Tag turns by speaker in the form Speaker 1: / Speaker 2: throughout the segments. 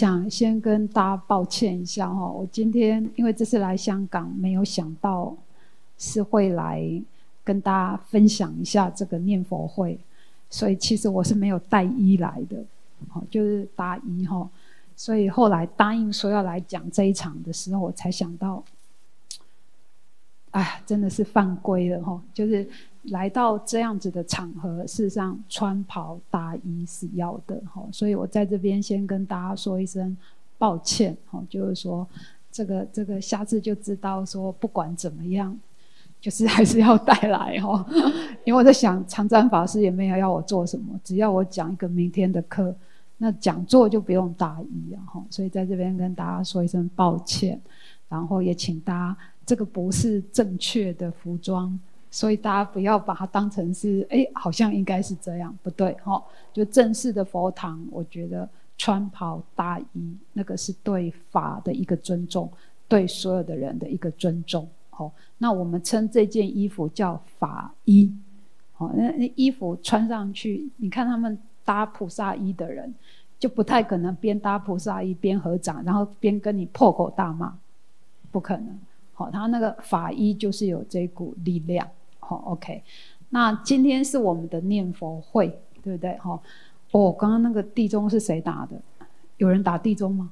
Speaker 1: 想先跟大家抱歉一下哈，我今天因为这次来香港，没有想到是会来跟大家分享一下这个念佛会，所以其实我是没有带衣来的，好，就是大衣哈，所以后来答应说要来讲这一场的时候，我才想到，哎，真的是犯规了哈，就是。来到这样子的场合，事实上穿袍搭衣是要的哈，所以我在这边先跟大家说一声抱歉哈，就是说这个这个下次就知道说不管怎么样，就是还是要带来哈，因为我在想长赞法师也没有要我做什么，只要我讲一个明天的课，那讲座就不用搭衣啊哈，所以在这边跟大家说一声抱歉，然后也请大家这个不是正确的服装。所以大家不要把它当成是，哎，好像应该是这样，不对，哈。就正式的佛堂，我觉得穿袍大衣，那个是对法的一个尊重，对所有的人的一个尊重，哦。那我们称这件衣服叫法衣，哦，那那衣服穿上去，你看他们搭菩萨衣的人，就不太可能边搭菩萨衣边合掌，然后边跟你破口大骂，不可能，好，他那个法衣就是有这股力量。哦，OK，那今天是我们的念佛会，对不对？哈，哦，刚刚那个地钟是谁打的？有人打地钟吗？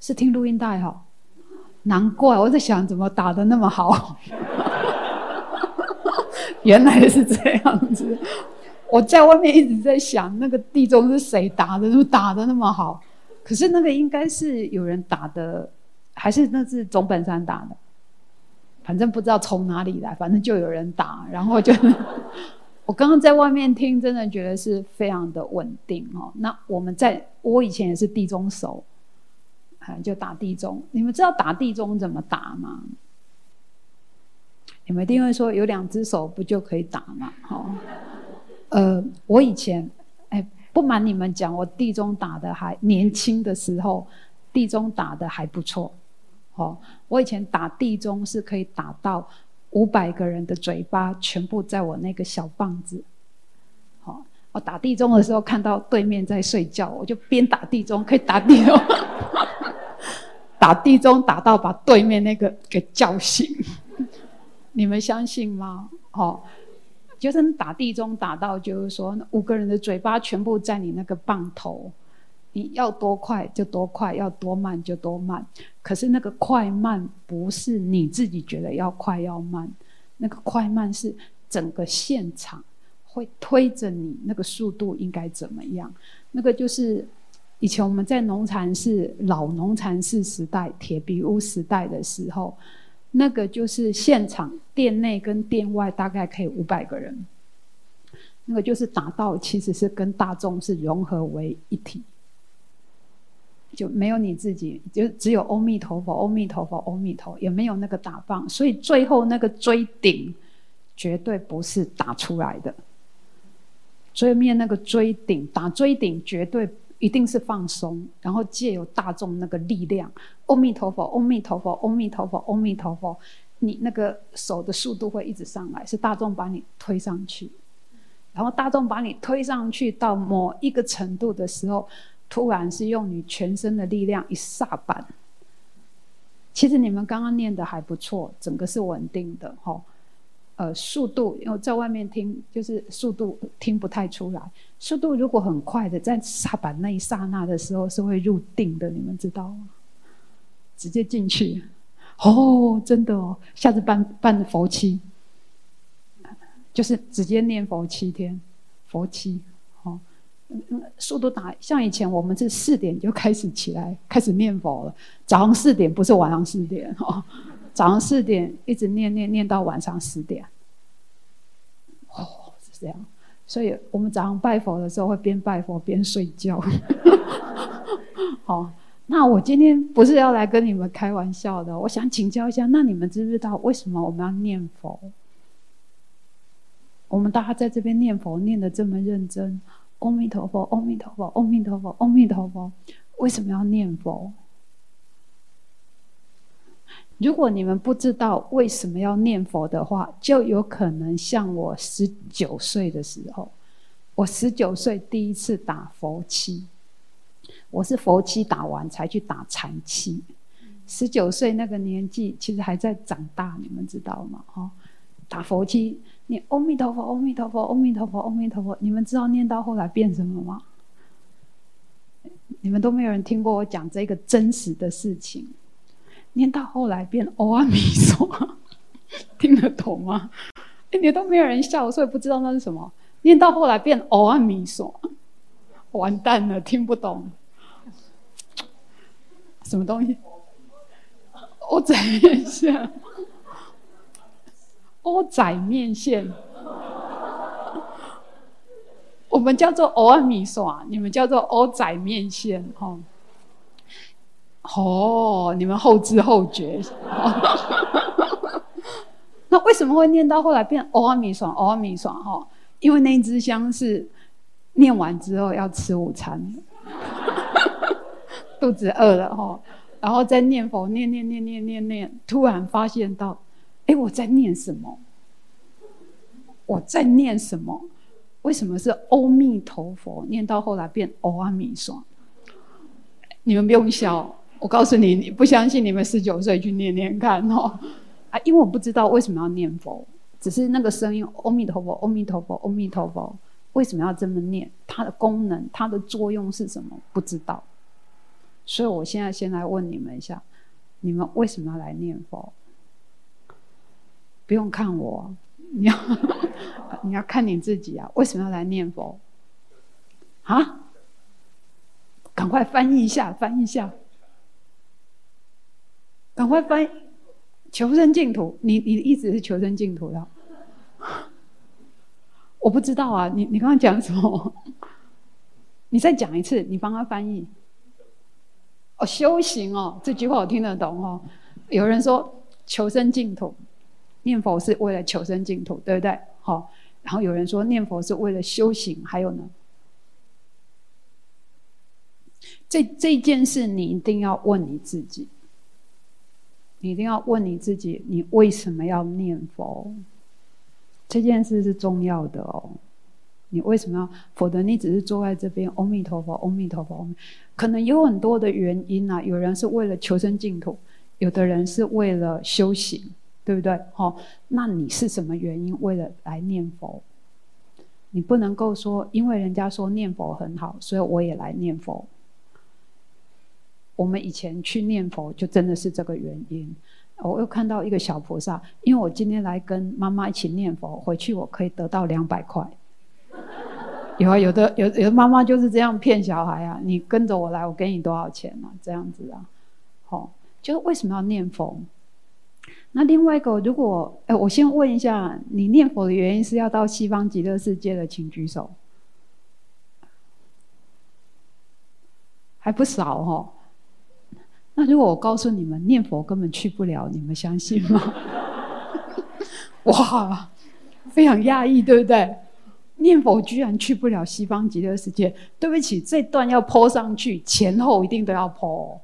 Speaker 1: 是听录音带哈？难怪我在想，怎么打得那么好？原来是这样子。我在外面一直在想，那个地钟是谁打的？怎么打的那么好？可是那个应该是有人打的，还是那是总本山打的？反正不知道从哪里来，反正就有人打，然后就 我刚刚在外面听，真的觉得是非常的稳定哦。那我们在我以前也是地中手，就打地中。你们知道打地中怎么打吗？你们一定会说有两只手不就可以打吗？哦，呃，我以前哎，不瞒你们讲，我地中打的还年轻的时候，地中打的还不错。哦，我以前打地钟是可以打到五百个人的嘴巴，全部在我那个小棒子。好，我打地钟的时候看到对面在睡觉，我就边打地钟，可以打地钟，打地钟打到把对面那个给叫醒。你们相信吗？哦，就是打地钟打到，就是说五个人的嘴巴全部在你那个棒头。你要多快就多快，要多慢就多慢。可是那个快慢不是你自己觉得要快要慢，那个快慢是整个现场会推着你，那个速度应该怎么样？那个就是以前我们在农禅寺老农禅寺时代铁皮屋时代的时候，那个就是现场店内跟店外大概可以五百个人，那个就是达到其实是跟大众是融合为一体。就没有你自己，就只有阿弥陀佛，阿弥陀佛，阿弥陀，也没有那个打棒，所以最后那个锥顶绝对不是打出来的。最后面那个锥顶打锥顶，绝对一定是放松，然后借由大众那个力量，阿弥陀佛，阿弥陀佛，阿弥陀佛，阿弥陀佛，你那个手的速度会一直上来，是大众把你推上去，然后大众把你推上去到某一个程度的时候。突然是用你全身的力量一刹板，其实你们刚刚念的还不错，整个是稳定的哈。呃，速度因为在外面听，就是速度听不太出来。速度如果很快的，在刹板那一刹那的时候是会入定的，你们知道吗？直接进去，哦，真的哦，下次办办佛七，就是直接念佛七天，佛七。速度打，像以前我们是四点就开始起来，开始念佛了。早上四点不是晚上四点哦，早上四点一直念念念到晚上十点。哦，是这样。所以我们早上拜佛的时候会边拜佛边睡觉。好，那我今天不是要来跟你们开玩笑的，我想请教一下，那你们知不知道为什么我们要念佛？我们大家在这边念佛念得这么认真。阿弥陀佛，阿弥陀佛，阿弥陀佛，阿弥陀佛。为什么要念佛？如果你们不知道为什么要念佛的话，就有可能像我十九岁的时候，我十九岁第一次打佛七，我是佛七打完才去打禅七，十九岁那个年纪其实还在长大，你们知道吗？哦，打佛七，念阿弥陀佛，阿弥陀佛，阿弥陀佛，阿弥陀佛，你们知道念到后来变什么吗？你们都没有人听过我讲这个真实的事情，念到后来变欧阿弥陀，听得懂吗？一点都没有人笑，所以不知道那是什么。念到后来变欧阿弥陀，完蛋了，听不懂。什么东西？我仔面线，蚵仔面线，我们叫做蚵仔米线，你们叫做蚵仔面线，哈。哦，你们后知后觉。那为什么会念到后来变蚵阿米爽？蚵阿米爽，哈，因为那一支香是念完之后要吃午餐。肚子饿了哈，然后再念佛，念念念念念念，突然发现到，哎，我在念什么？我在念什么？为什么是阿弥陀佛？念到后来变阿弥陀。你们不用笑，我告诉你，你不相信，你们十九岁去念念看哦。啊，因为我不知道为什么要念佛，只是那个声音，阿弥陀佛，阿弥陀佛，阿弥陀佛，为什么要这么念？它的功能，它的作用是什么？不知道。所以，我现在先来问你们一下：你们为什么要来念佛？不用看我，你要 你要看你自己啊！为什么要来念佛？啊？赶快翻译一下，翻译一下，赶快翻译，求生净土。你你的意思是求生净土的？我不知道啊，你你刚刚讲什么？你再讲一次，你帮他翻译。哦，修行哦，这句话我听得懂哦。有人说求生净土，念佛是为了求生净土，对不对？好，然后有人说念佛是为了修行，还有呢，这这件事你一定要问你自己，你一定要问你自己，你为什么要念佛？这件事是重要的哦。你为什么要？否则你只是坐在这边，阿弥陀佛，阿弥陀佛，可能有很多的原因啊。有人是为了求生净土，有的人是为了修行，对不对？哦，那你是什么原因为了来念佛？你不能够说，因为人家说念佛很好，所以我也来念佛。我们以前去念佛，就真的是这个原因。我又看到一个小菩萨，因为我今天来跟妈妈一起念佛，回去我可以得到两百块。有啊，有的有有的妈妈就是这样骗小孩啊！你跟着我来，我给你多少钱啊？这样子啊，好，就是为什么要念佛？那另外一个，如果哎，我先问一下，你念佛的原因是要到西方极乐世界的，请举手。还不少哦。那如果我告诉你们，念佛根本去不了，你们相信吗？哇，非常讶异，对不对？念佛居然去不了西方极乐世界，对不起，这段要 po 上去，前后一定都要 po，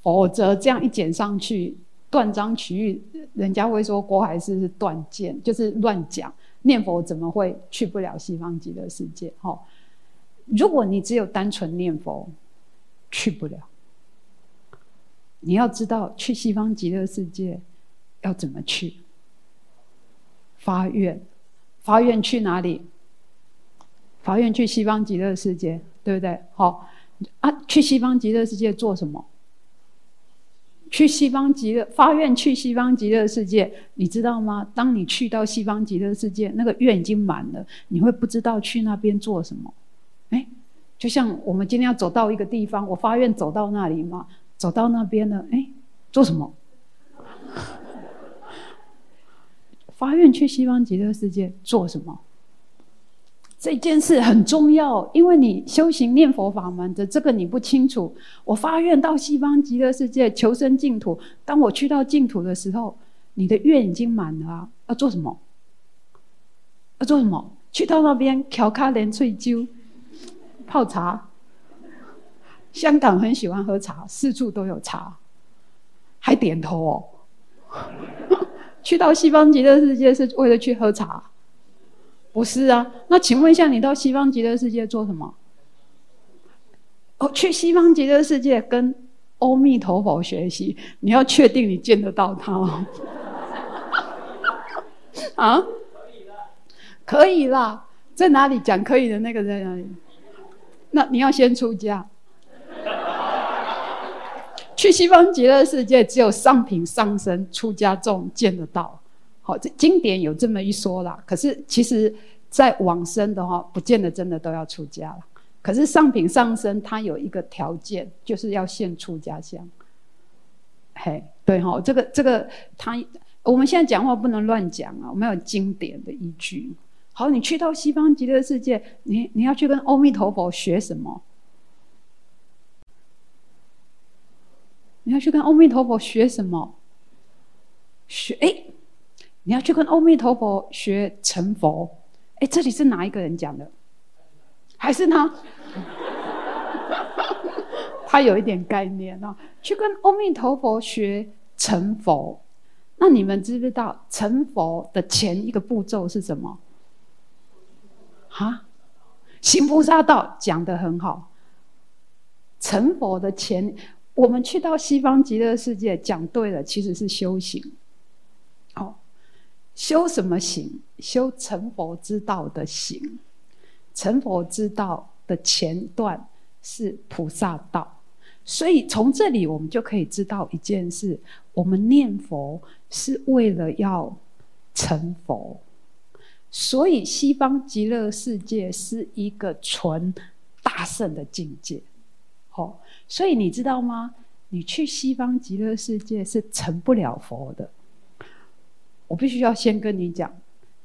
Speaker 1: 否则这样一剪上去，断章取义，人家会说郭海是断见，就是乱讲。念佛怎么会去不了西方极乐世界？哈，如果你只有单纯念佛，去不了。你要知道去西方极乐世界要怎么去？发愿，发愿去哪里？发愿去西方极乐世界，对不对？好啊，去西方极乐世界做什么？去西方极乐发愿去西方极乐世界，你知道吗？当你去到西方极乐世界，那个愿已经满了，你会不知道去那边做什么。哎，就像我们今天要走到一个地方，我发愿走到那里嘛，走到那边了，哎，做什么？发愿去西方极乐世界做什么？这件事很重要，因为你修行念佛法门的这个你不清楚。我发愿到西方极乐世界求生净土，当我去到净土的时候，你的愿已经满了啊！要做什么？要做什么？去到那边调卡莲翠灸，泡茶。香港很喜欢喝茶，四处都有茶，还点头哦。去到西方极乐世界是为了去喝茶。不是啊，那请问一下，你到西方极乐世界做什么？哦，去西方极乐世界跟阿弥陀佛学习，你要确定你见得到他哦。啊？可以啦，在哪里讲可以的那个在哪里？那你要先出家。去西方极乐世界，只有上品上生出家众见得到。好，这经典有这么一说啦。可是其实，在往生的话，不见得真的都要出家了。可是上品上生，它有一个条件，就是要现出家相。嘿，对哈，这个这个，他我们现在讲话不能乱讲啊，我们有经典的依据。好，你去到西方极乐世界，你你要去跟阿弥陀佛学什么？你要去跟阿弥陀佛学什么？学哎，你要去跟阿弥陀佛学成佛。哎，这里是哪一个人讲的？还是他？他有一点概念啊。去跟阿弥陀佛学成佛，那你们知不知道成佛的前一个步骤是什么？哈，行菩萨道讲得很好。成佛的前。我们去到西方极乐世界，讲对了，其实是修行。修什么行？修成佛之道的行。成佛之道的前段是菩萨道，所以从这里我们就可以知道一件事：我们念佛是为了要成佛。所以西方极乐世界是一个纯大圣的境界。好。所以你知道吗？你去西方极乐世界是成不了佛的。我必须要先跟你讲，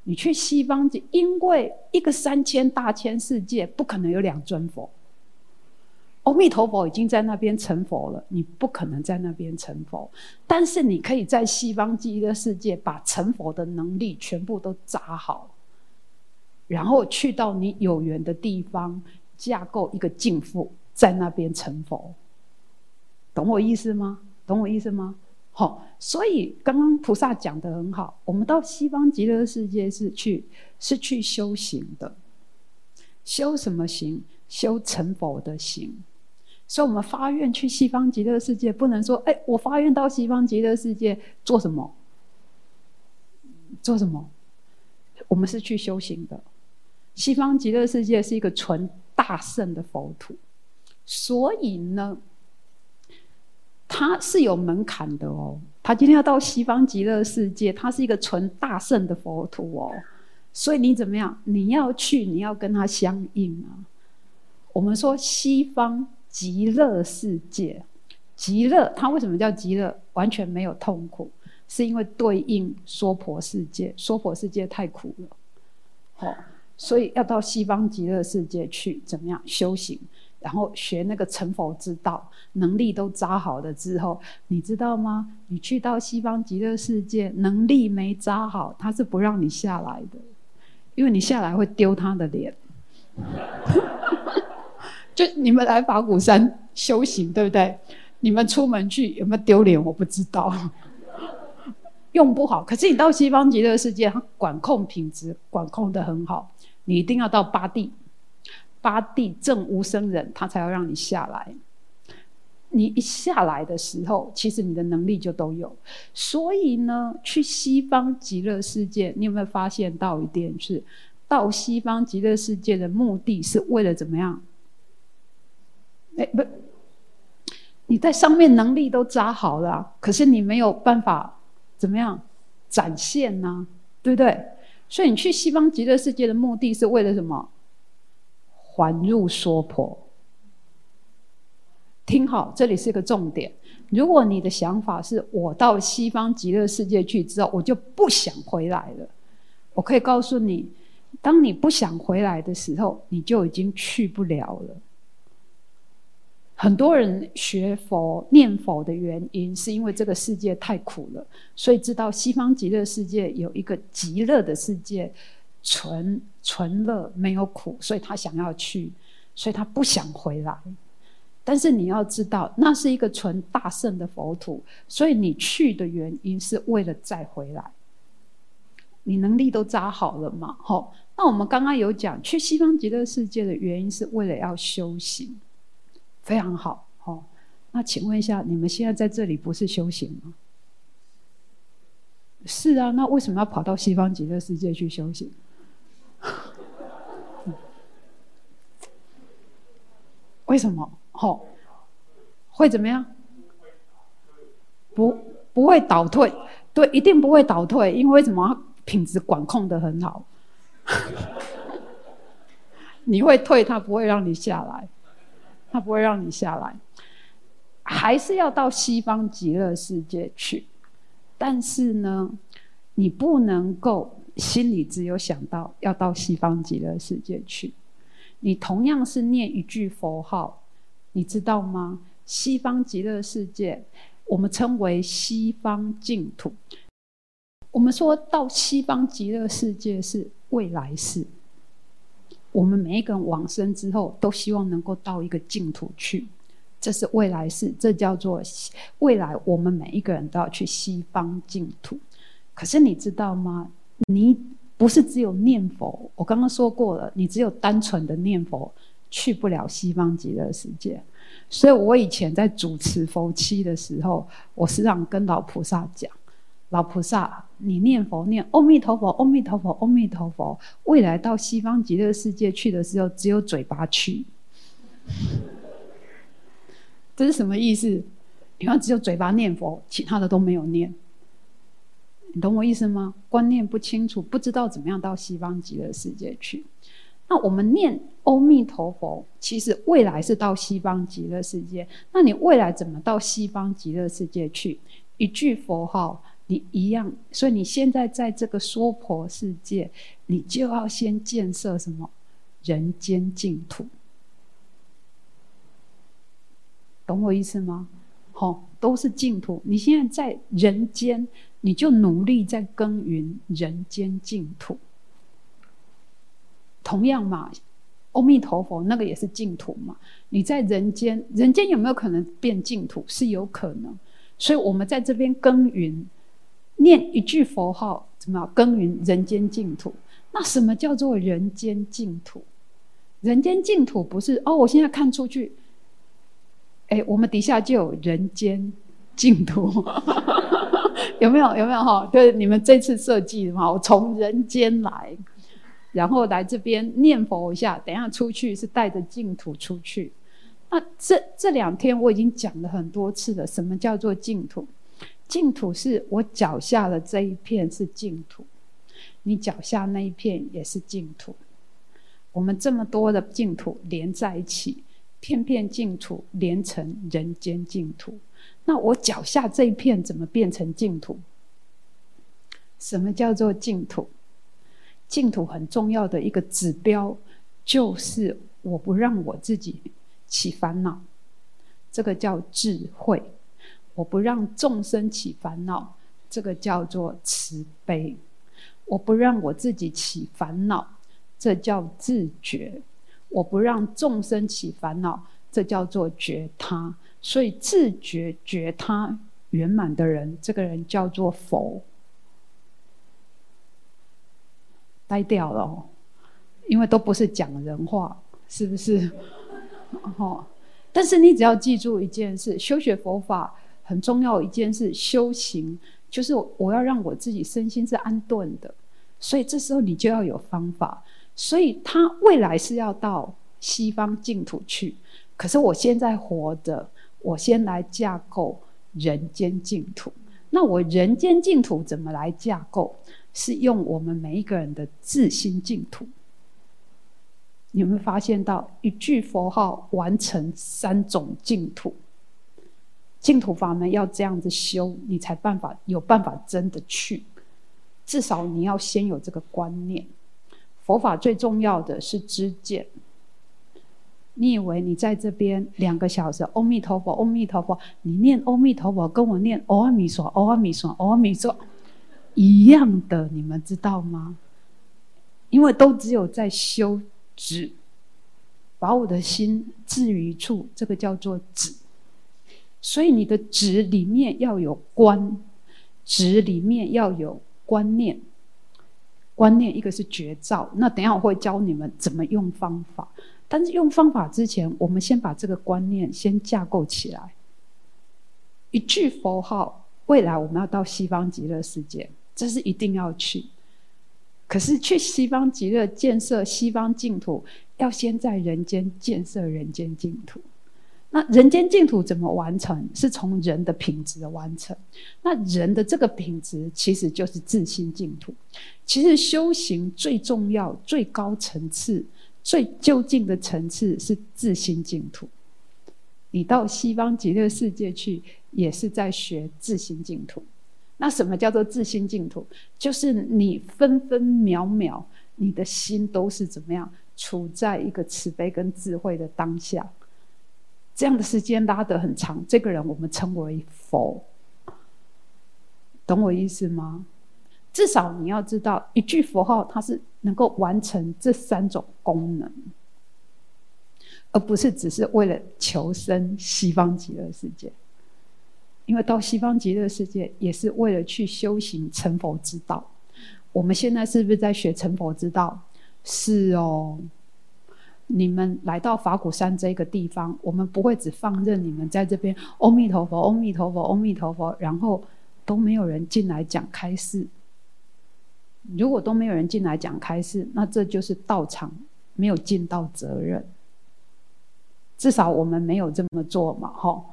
Speaker 1: 你去西方极，因为一个三千大千世界不可能有两尊佛。阿弥陀佛已经在那边成佛了，你不可能在那边成佛。但是你可以在西方极乐世界把成佛的能力全部都扎好，然后去到你有缘的地方，架构一个净土。在那边成佛，懂我意思吗？懂我意思吗？好，所以刚刚菩萨讲得很好，我们到西方极乐世界是去是去修行的，修什么行？修成佛的行。所以，我们发愿去西方极乐世界，不能说，哎，我发愿到西方极乐世界做什么？做什么？我们是去修行的。西方极乐世界是一个纯大圣的佛土。所以呢，他是有门槛的哦。他今天要到西方极乐世界，他是一个纯大圣的佛土哦。所以你怎么样？你要去，你要跟他相应啊。我们说西方极乐世界，极乐，它为什么叫极乐？完全没有痛苦，是因为对应娑婆世界，娑婆世界太苦了。好、哦，所以要到西方极乐世界去，怎么样修行？然后学那个成佛之道，能力都扎好了之后，你知道吗？你去到西方极乐世界，能力没扎好，他是不让你下来的，因为你下来会丢他的脸。就你们来法鼓山修行，对不对？你们出门去有没有丢脸？我不知道，用不好。可是你到西方极乐世界，他管控品质管控得很好，你一定要到八地。八地正无生忍，他才要让你下来。你一下来的时候，其实你的能力就都有。所以呢，去西方极乐世界，你有没有发现到一点是，到西方极乐世界的目的是为了怎么样？哎，不，你在上面能力都扎好了，可是你没有办法怎么样展现呢？对不对？所以你去西方极乐世界的目的是为了什么？还入娑婆，听好，这里是一个重点。如果你的想法是我到西方极乐世界去之后，我就不想回来了，我可以告诉你，当你不想回来的时候，你就已经去不了了。很多人学佛念佛的原因，是因为这个世界太苦了，所以知道西方极乐世界有一个极乐的世界。纯纯乐没有苦，所以他想要去，所以他不想回来。但是你要知道，那是一个纯大圣的佛土，所以你去的原因是为了再回来。你能力都扎好了嘛？好，那我们刚刚有讲去西方极乐世界的原因是为了要修行。非常好。哦，那请问一下，你们现在在这里不是修行吗？是啊，那为什么要跑到西方极乐世界去修行？为什么？哦，会怎么样？不，不会倒退。对，一定不会倒退，因为什么？品质管控得很好。你会退，他不会让你下来，他不会让你下来，还是要到西方极乐世界去。但是呢，你不能够心里只有想到要到西方极乐世界去。你同样是念一句佛号，你知道吗？西方极乐世界，我们称为西方净土。我们说到西方极乐世界是未来世，我们每一个人往生之后，都希望能够到一个净土去，这是未来世，这叫做未来。我们每一个人都要去西方净土。可是你知道吗？你。不是只有念佛，我刚刚说过了，你只有单纯的念佛，去不了西方极乐世界。所以我以前在主持佛七的时候，我时常跟老菩萨讲：“老菩萨，你念佛念阿弥陀佛，阿弥陀佛，阿弥陀佛，未来到西方极乐世界去的时候，只有嘴巴去。”这是什么意思？你看，只有嘴巴念佛，其他的都没有念。你懂我意思吗？观念不清楚，不知道怎么样到西方极乐世界去。那我们念阿弥陀佛，其实未来是到西方极乐世界。那你未来怎么到西方极乐世界去？一句佛号，你一样。所以你现在在这个娑婆世界，你就要先建设什么？人间净土。懂我意思吗？好，都是净土。你现在在人间。你就努力在耕耘人间净土。同样嘛，阿弥陀佛那个也是净土嘛。你在人间，人间有没有可能变净土？是有可能。所以我们在这边耕耘，念一句佛号，怎么？耕耘人间净土。那什么叫做人间净土？人间净土不是哦，我现在看出去，哎，我们底下就有人间净土。有没有有没有哈？就是你们这次设计的嘛，我从人间来，然后来这边念佛一下，等一下出去是带着净土出去。那这这两天我已经讲了很多次了，什么叫做净土？净土是我脚下的这一片是净土，你脚下那一片也是净土。我们这么多的净土连在一起，片片净土连成人间净土。那我脚下这一片怎么变成净土？什么叫做净土？净土很重要的一个指标，就是我不让我自己起烦恼，这个叫智慧；我不让众生起烦恼，这个叫做慈悲；我不让我自己起烦恼，这叫自觉；我不让众生起烦恼，这叫做觉他。所以自觉觉他圆满的人，这个人叫做佛。呆掉了哦，因为都不是讲人话，是不是？哦，但是你只要记住一件事：修学佛法很重要一件事，修行就是我要让我自己身心是安顿的。所以这时候你就要有方法。所以他未来是要到西方净土去，可是我现在活着。我先来架构人间净土。那我人间净土怎么来架构？是用我们每一个人的自心净土。你有没有发现到一句佛号完成三种净土？净土法门要这样子修，你才办法有办法真的去。至少你要先有这个观念。佛法最重要的是知见。你以为你在这边两个小时，阿弥陀佛，阿弥陀佛，你念阿弥陀佛，跟我念阿弥陀佛，阿弥陀，阿弥陀，一样的，你们知道吗？因为都只有在修止，把我的心置于处，这个叫做止。所以你的止里面要有观，止里面要有观念，观念一个是觉照。那等下我会教你们怎么用方法。但是用方法之前，我们先把这个观念先架构起来。一句佛号，未来我们要到西方极乐世界，这是一定要去。可是去西方极乐建设西方净土，要先在人间建设人间净土。那人间净土怎么完成？是从人的品质的完成。那人的这个品质，其实就是自心净土。其实修行最重要、最高层次、最究竟的层次是自心净土。你到西方极乐世界去，也是在学自心净土。那什么叫做自心净土？就是你分分秒秒，你的心都是怎么样，处在一个慈悲跟智慧的当下。这样的时间拉得很长，这个人我们称为佛，懂我意思吗？至少你要知道，一句佛号它是能够完成这三种功能，而不是只是为了求生西方极乐世界。因为到西方极乐世界也是为了去修行成佛之道。我们现在是不是在学成佛之道？是哦。你们来到法鼓山这个地方，我们不会只放任你们在这边“阿弥陀佛，阿弥陀佛，阿弥陀佛”，然后都没有人进来讲开示。如果都没有人进来讲开示，那这就是道场没有尽到责任。至少我们没有这么做嘛，吼。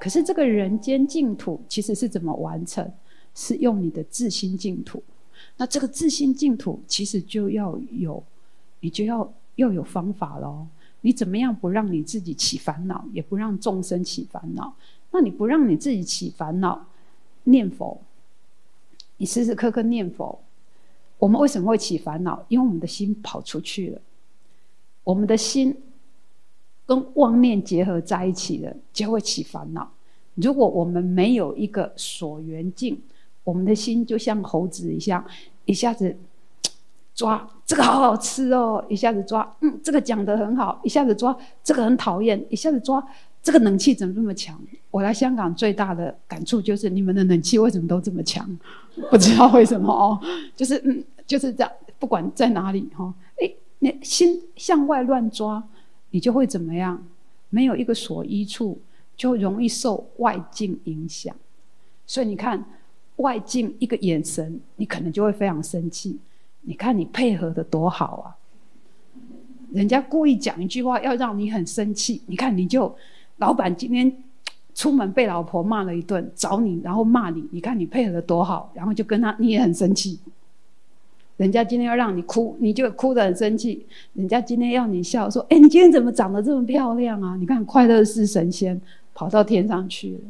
Speaker 1: 可是这个人间净土其实是怎么完成？是用你的自心净土，那这个自心净土其实就要有，你就要要有方法喽。你怎么样不让你自己起烦恼，也不让众生起烦恼？那你不让你自己起烦恼，念佛，你时时刻刻念佛。我们为什么会起烦恼？因为我们的心跑出去了，我们的心跟妄念结合在一起了，就会起烦恼。如果我们没有一个所缘境，我们的心就像猴子一样，一下子 抓这个好好吃哦，一下子抓嗯这个讲得很好，一下子抓这个很讨厌，一下子抓这个冷气怎么这么强？我来香港最大的感触就是你们的冷气为什么都这么强？不知道为什么哦，就是嗯就是这样，不管在哪里哈，哎，你心向外乱抓，你就会怎么样？没有一个所依处，就容易受外境影响，所以你看。外境一个眼神，你可能就会非常生气。你看你配合的多好啊！人家故意讲一句话要让你很生气，你看你就老板今天出门被老婆骂了一顿，找你然后骂你，你看你配合的多好，然后就跟他你也很生气。人家今天要让你哭，你就哭得很生气。人家今天要你笑，说：“哎，你今天怎么长得这么漂亮啊？”你看快乐似神仙，跑到天上去了。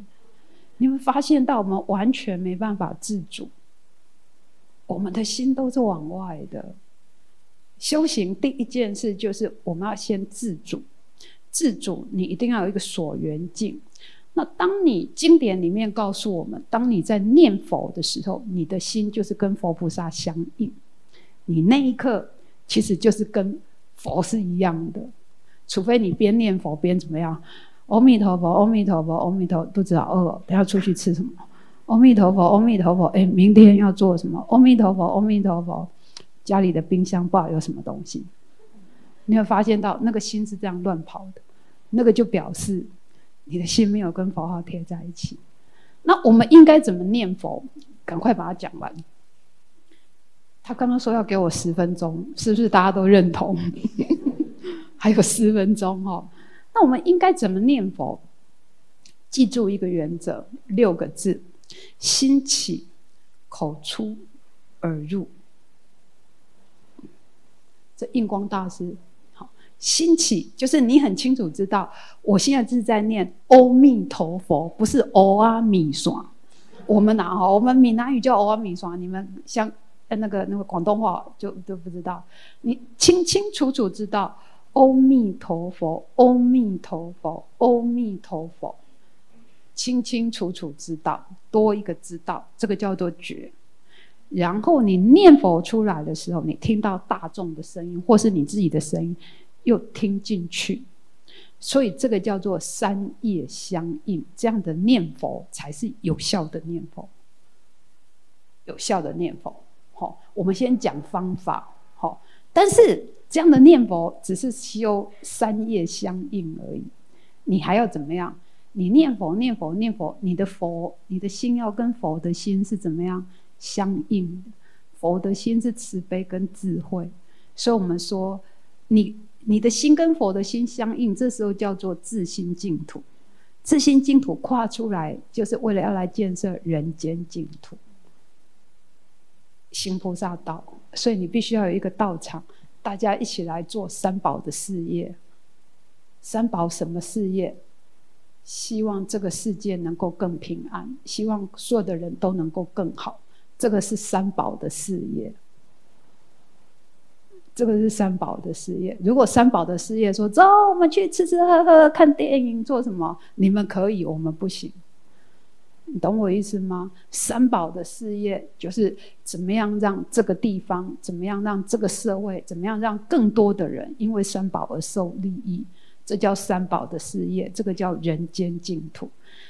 Speaker 1: 你会发现到我们完全没办法自主，我们的心都是往外的。修行第一件事就是我们要先自主，自主你一定要有一个所缘境。那当你经典里面告诉我们，当你在念佛的时候，你的心就是跟佛菩萨相应，你那一刻其实就是跟佛是一样的，除非你边念佛边怎么样。阿弥陀佛，阿弥陀佛，阿弥陀，肚子好饿哦，等下出去吃什么？阿弥陀佛，阿弥陀佛，哎，明天要做什么？阿弥陀佛，阿弥陀佛，家里的冰箱不知道有什么东西。你会发现到那个心是这样乱跑的，那个就表示你的心没有跟佛号贴在一起。那我们应该怎么念佛？赶快把它讲完。他刚刚说要给我十分钟，是不是大家都认同？还有十分钟哦。那我们应该怎么念佛？记住一个原则，六个字：心起、口出、耳入。这印光大师，兴，起就是你很清楚知道，我现在是在念“阿弥陀佛”，不是“阿弥耍”。我们哪哈？我们闽南语叫“阿弥耍”，你们像那个那个广东话就都不知道。你清清楚楚知道。阿弥陀佛，阿弥陀佛，阿弥陀佛，清清楚楚知道，多一个知道，这个叫做觉。然后你念佛出来的时候，你听到大众的声音，或是你自己的声音，又听进去，所以这个叫做三业相应，这样的念佛才是有效的念佛，有效的念佛。好，我们先讲方法，好，但是这样的念佛只是修三业相应而已，你还要怎么样？你念佛念佛念佛，你的佛，你的心要跟佛的心是怎么样相应？佛的心是慈悲跟智慧，所以我们说，你你的心跟佛的心相应，这时候叫做自心净土。自心净土跨出来，就是为了要来建设人间净土，行菩萨道。所以你必须要有一个道场，大家一起来做三宝的事业。三宝什么事业？希望这个世界能够更平安，希望所有的人都能够更好。这个是三宝的事业。这个是三宝的事业。如果三宝的事业说走，我们去吃吃喝喝、看电影、做什么？你们可以，我们不行。你懂我意思吗？三宝的事业就是怎么样让这个地方，怎么样让这个社会，怎么样让更多的人因为三宝而受利益。这叫三宝的事业，这个叫人间净土。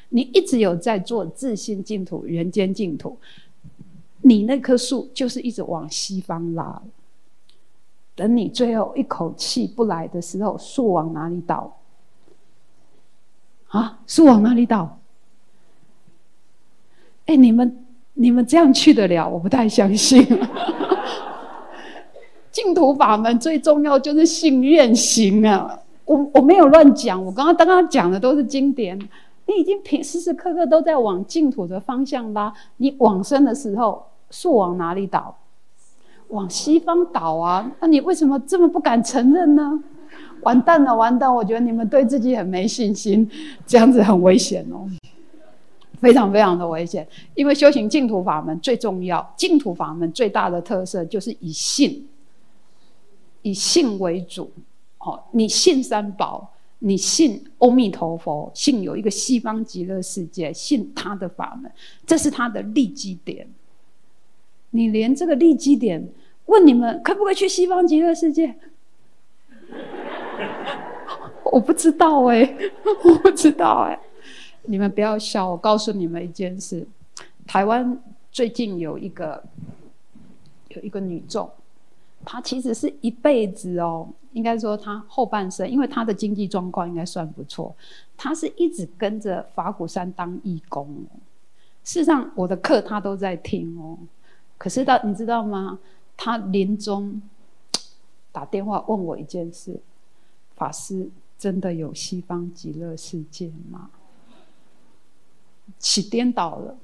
Speaker 1: 你一直有在做自信净土、人间净土，你那棵树就是一直往西方拉。等你最后一口气不来的时候，树往哪里倒？啊，树往哪里倒？哎，你们你们这样去得了？我不太相信。净土法门最重要就是信愿行啊。我我没有乱讲，我刚刚刚刚讲的都是经典。你已经平时时刻刻都在往净土的方向拉。你往生的时候，树往哪里倒？往西方倒啊？那你为什么这么不敢承认呢？完蛋了，完蛋！我觉得你们对自己很没信心，这样子很危险哦，非常非常的危险。因为修行净土法门最重要，净土法门最大的特色就是以信，以信为主。哦，你信三宝，你信阿弥陀佛，信有一个西方极乐世界，信他的法门，这是他的立基点。你连这个立基点，问你们可不可以去西方极乐世界？我不知道哎、我不知道哎、你们不要笑，我告诉你们一件事：台湾最近有一个有一个女众，她其实是一辈子哦。应该说，他后半生，因为他的经济状况应该算不错，他是一直跟着法鼓山当义工。事实上，我的课他都在听哦。可是他，你知道吗？他临终打电话问我一件事：法师，真的有西方极乐世界吗？起颠倒了。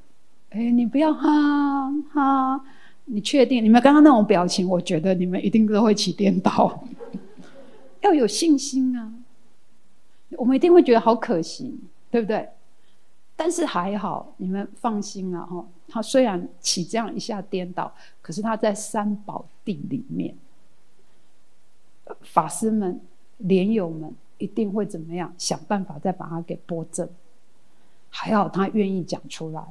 Speaker 1: 哎，你不要哈哈，你确定？你们刚刚那种表情，我觉得你们一定都会起颠倒。要有信心啊！我们一定会觉得好可惜，对不对？但是还好，你们放心啊！哈，他虽然起这样一下颠倒，可是他在三宝地里面，法师们、莲友们一定会怎么样？想办法再把它给拨正。还好他愿意讲出来。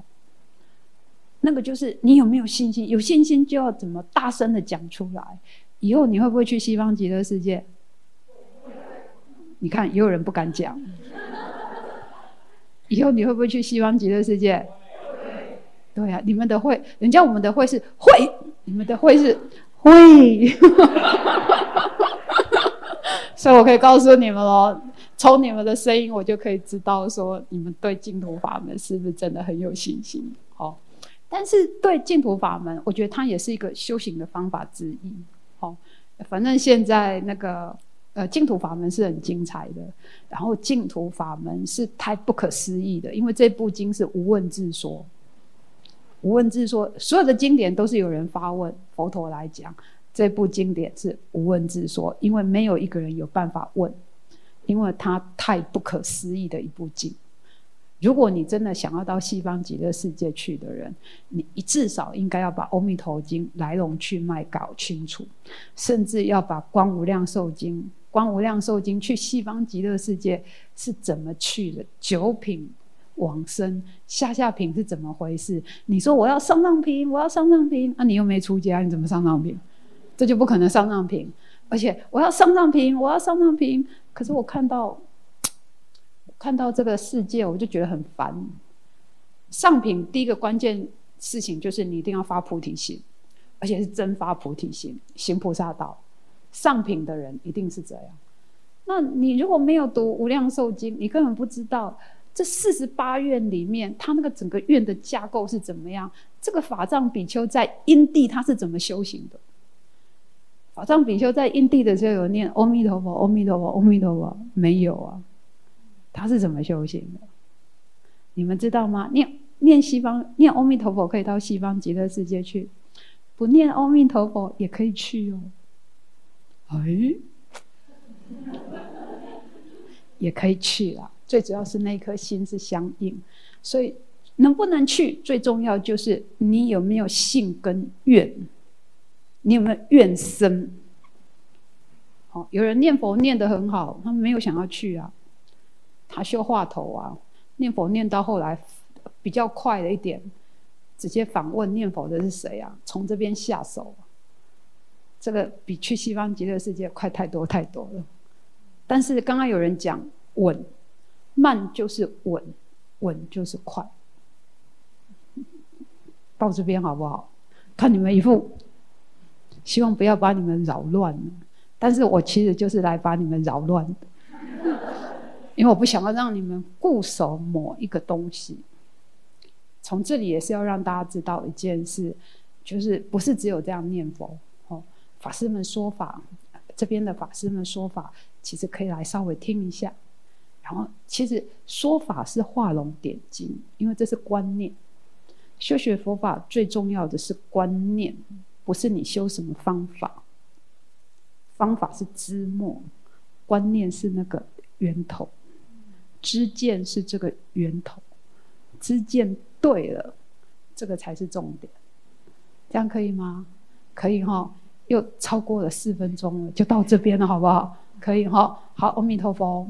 Speaker 1: 那个就是你有没有信心？有信心就要怎么大声的讲出来。以后你会不会去西方极乐世界？你看，也有人不敢讲。以后你会不会去西方极乐世界？对呀、啊，你们的会，人家我们的会是会，你们的会是会。所以我可以告诉你们哦，从你们的声音，我就可以知道说，你们对净土法门是不是真的很有信心？好，但是对净土法门，我觉得它也是一个修行的方法之一。好，反正现在那个。呃，净土法门是很精彩的，然后净土法门是太不可思议的，因为这部经是无问自说，无问自说，所有的经典都是有人发问，佛陀来讲，这部经典是无问自说，因为没有一个人有办法问，因为它太不可思议的一部经。如果你真的想要到西方极乐世界去的人，你至少应该要把《阿弥陀经》来龙去脉搞清楚，甚至要把《光无量寿经》。观无量寿经去西方极乐世界是怎么去的？九品往生，下下品是怎么回事？你说我要上上品，我要上上品，那、你又没出家，你怎么上上品？这就不可能上上品。而且我要上上品，我要上上品，可是我看到看到这个世界，我就觉得很烦。上品第一个关键事情就是你一定要发菩提心。而且是真发菩提心，行菩萨道。上品的人一定是这样。那你如果没有读《无量寿经》，你根本不知道这四十八愿里面，他那个整个愿的架构是怎么样。这个法藏比丘在因地他是怎么修行的？法藏比丘在因地的时候有念阿弥陀佛，阿弥陀佛，阿弥陀佛，没有啊？他是怎么修行的？你们知道吗？念念西方念阿弥陀佛可以到西方极乐世界去，不念阿弥陀佛也可以去哦。哎。也可以去了，最主要是那颗心是相应，所以能不能去，最重要就是你有没有信跟愿，你有没有愿生？哦，有人念佛念得很好，他没有想要去啊，他修话头啊，念佛念到后来比较快了一点，直接反问念佛的是谁啊？从这边下手，这个比去西方极乐世界快太多太多了。但是刚刚有人讲稳，慢就是稳，稳就是快。到这边好不好？看你们一副，希望不要把你们扰乱。但是我其实就是来把你们扰乱的，因为我不想要让你们固守某一个东西。从这里也是要让大家知道一件事，就是不是只有这样念佛，法师们说法。这边的法师们说法，其实可以来稍微听一下。然后，其实说法是画龙点睛，因为这是观念。修学佛法最重要的是观念，不是你修什么方法。方法是知末，观念是那个源头，知见是这个源头。知见对了，这个才是重点。这样可以吗？可以哈。又超过了四分钟了，就到这边了，好不好？可以哈。好，阿弥陀佛。